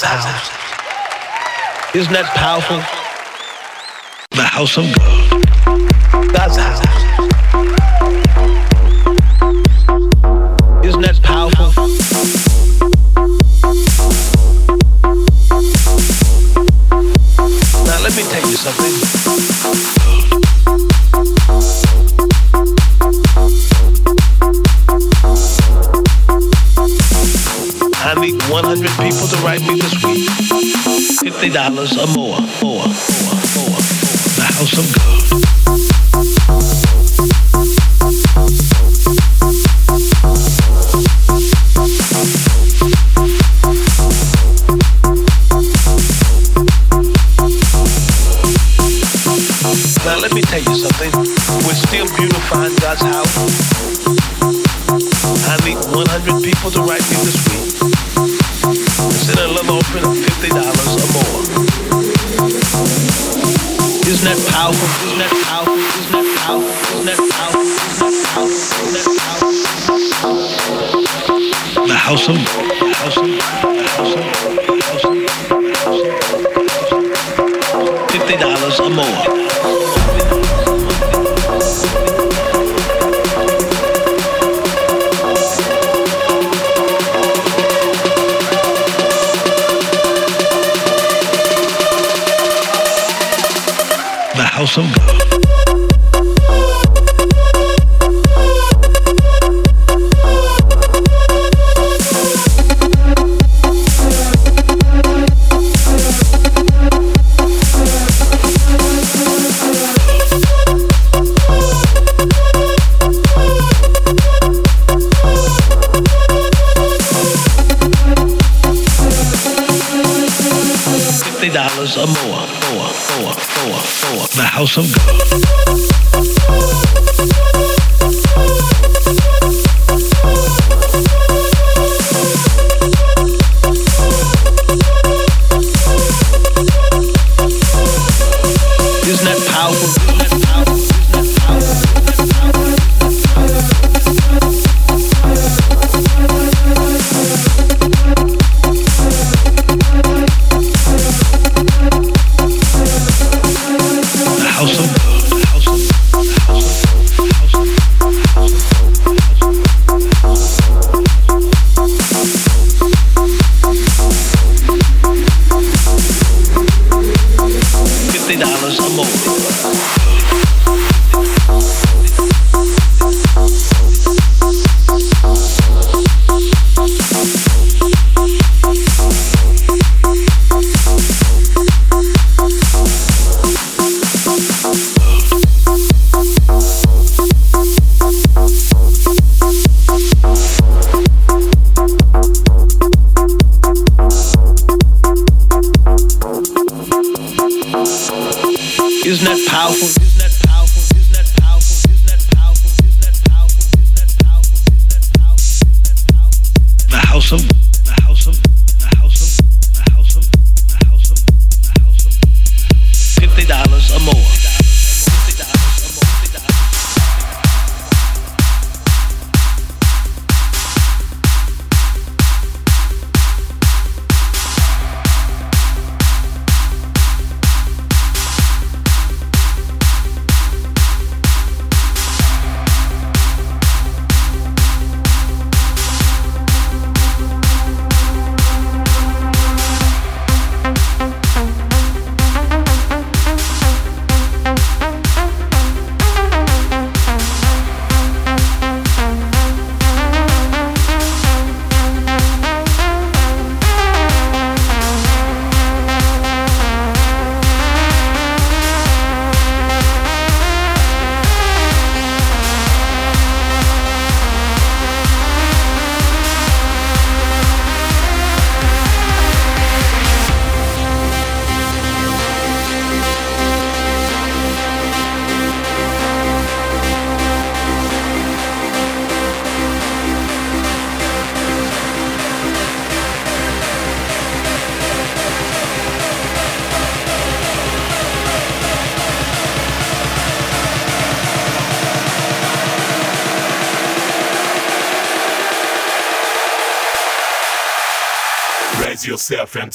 God's house. Isn't that powerful? The house of God. God's house. Isn't that powerful? Now let me tell you something. People to write me this week. $50 or more, more, more, more. The house of God. Now let me tell you something. We're still beautifying God's house. I need 100 people to write me this week. Send a offering of $50 or more. Isn't that powerful? Isn't that powerful? Isn't that powerful? Isn't that powerful? Isn't that powerful? Isn't that powerful? The house of so go. House of God.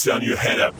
Turn your head up.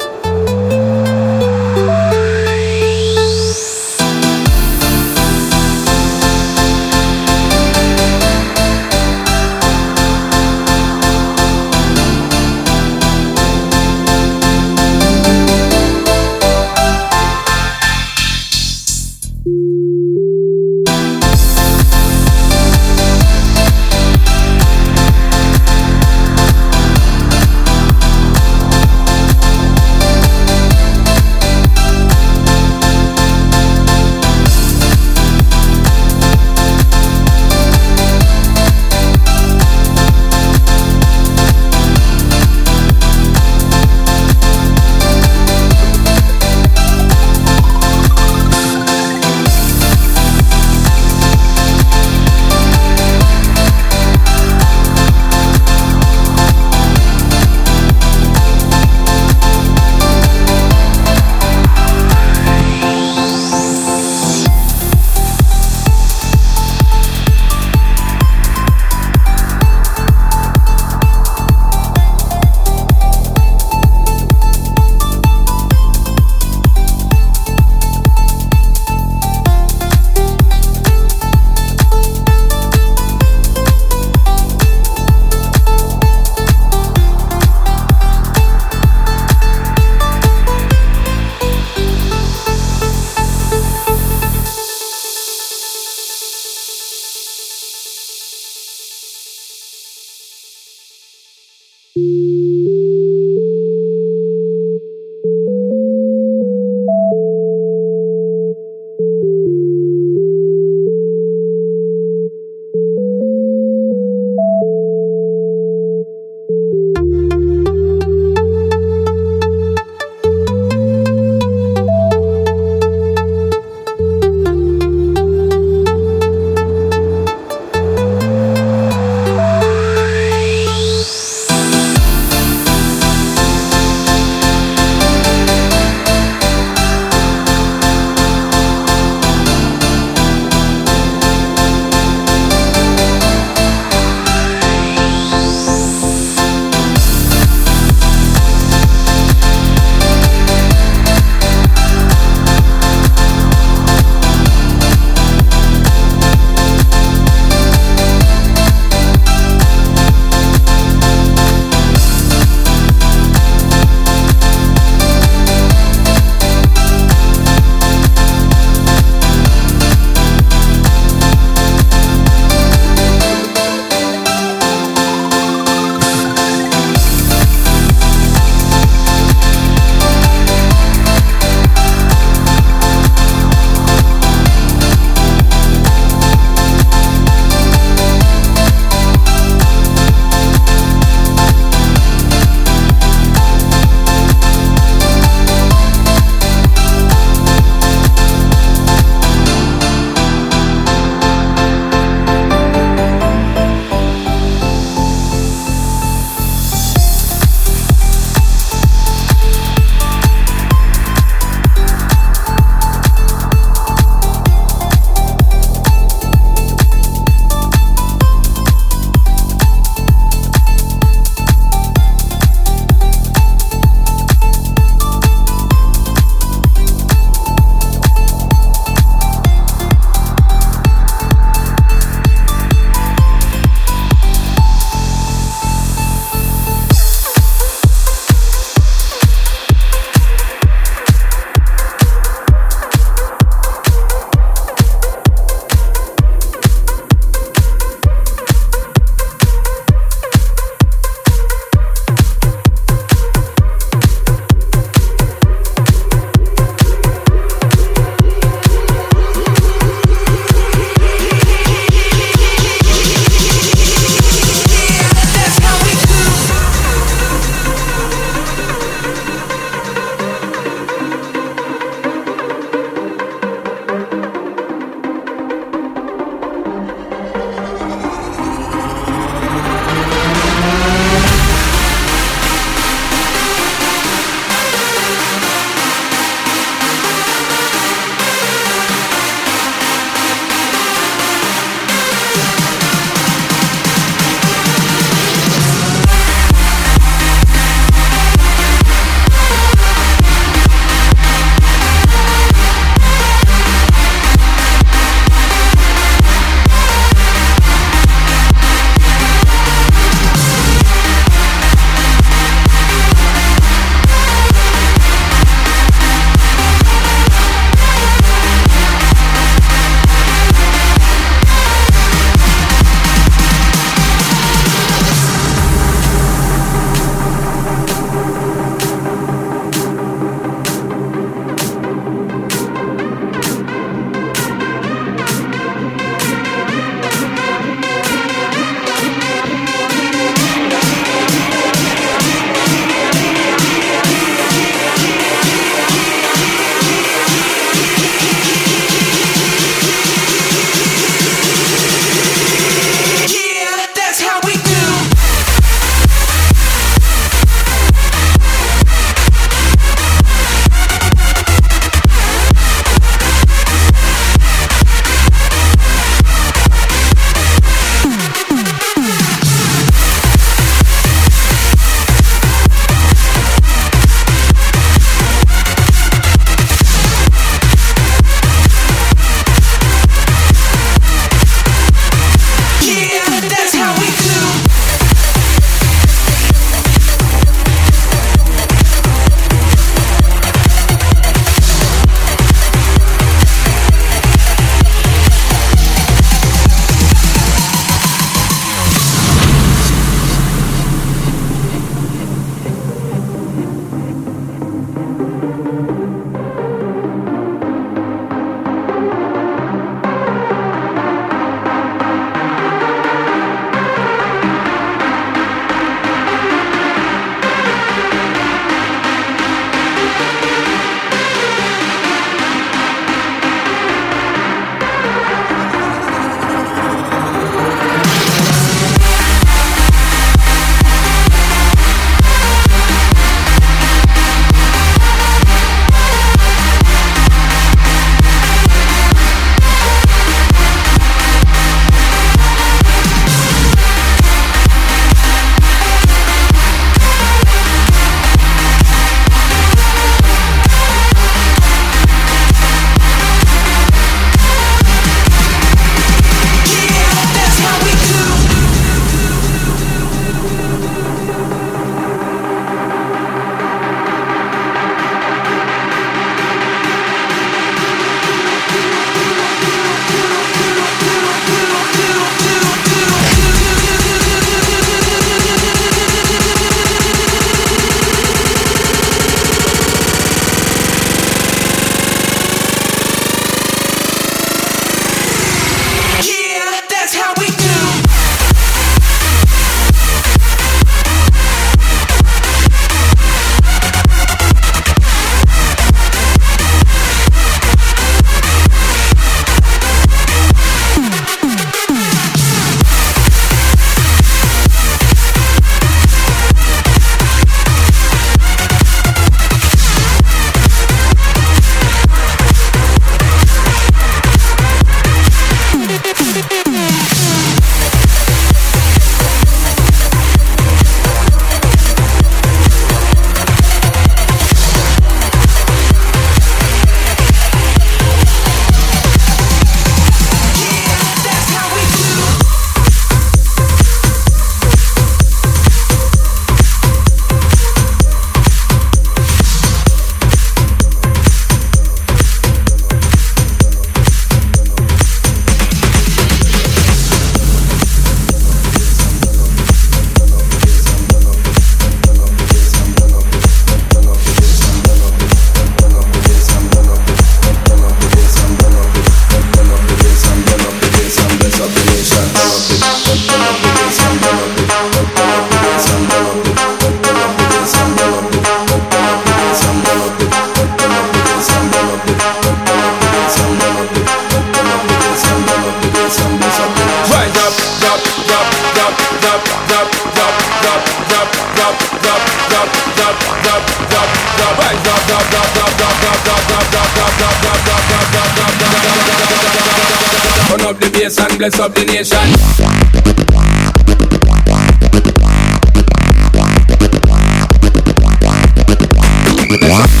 Wow.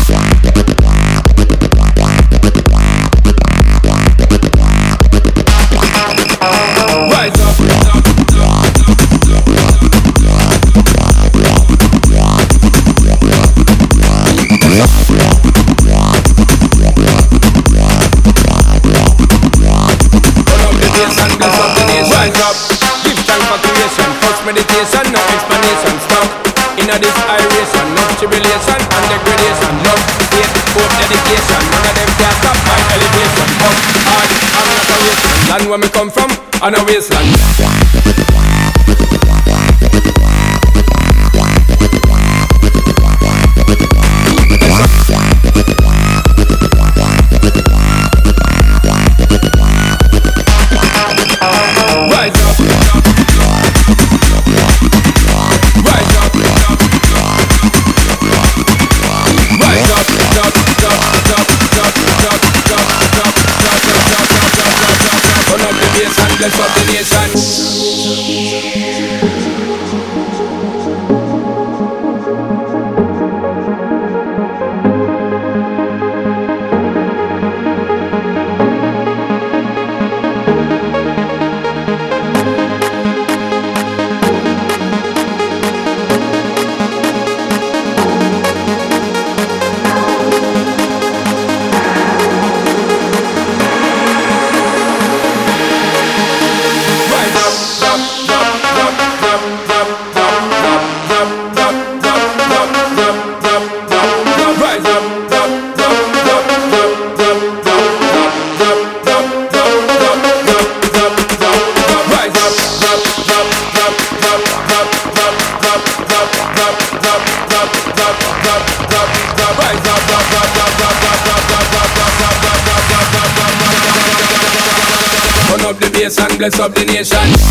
nation, no explanation stuck In this iration, no tribulation and degradation. Love, faith, hope, dedication. None of them can stop my elevation. Up, hard, I'm not a wasteland. Land where me come from, I'm a wasteland. bless up the nation.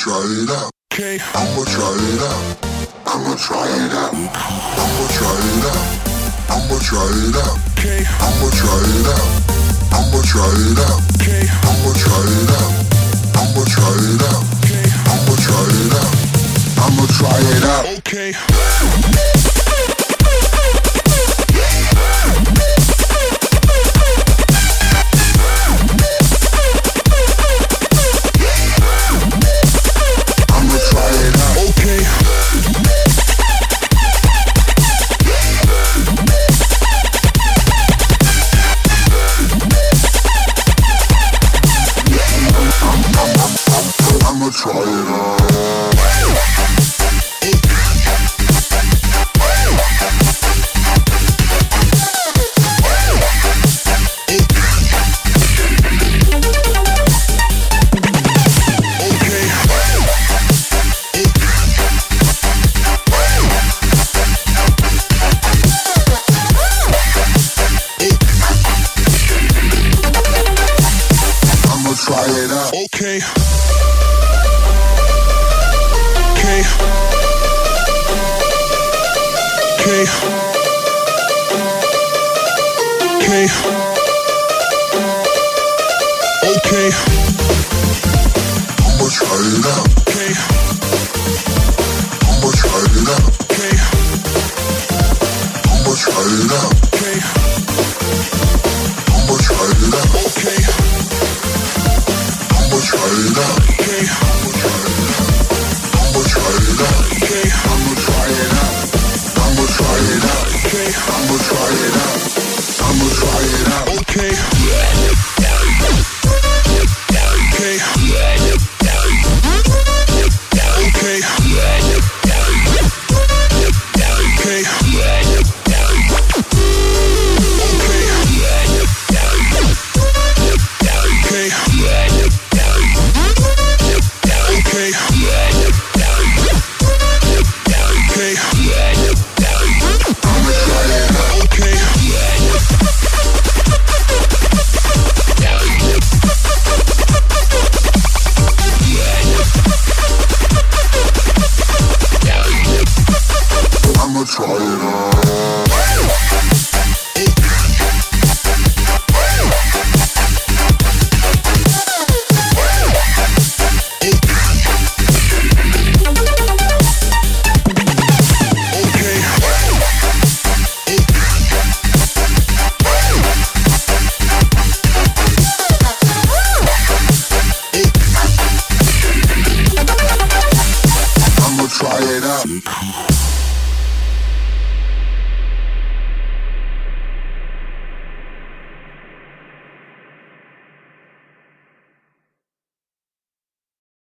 try it out. Okay. I'ma try it out. I'ma try it out. I'ma try it out. I'ma try it out. Okay. I'ma try it out. I'ma try it out. Okay. I'ma try it out. I'ma try it out. Okay. I'ma try it out. I'ma try it out. Okay. okay.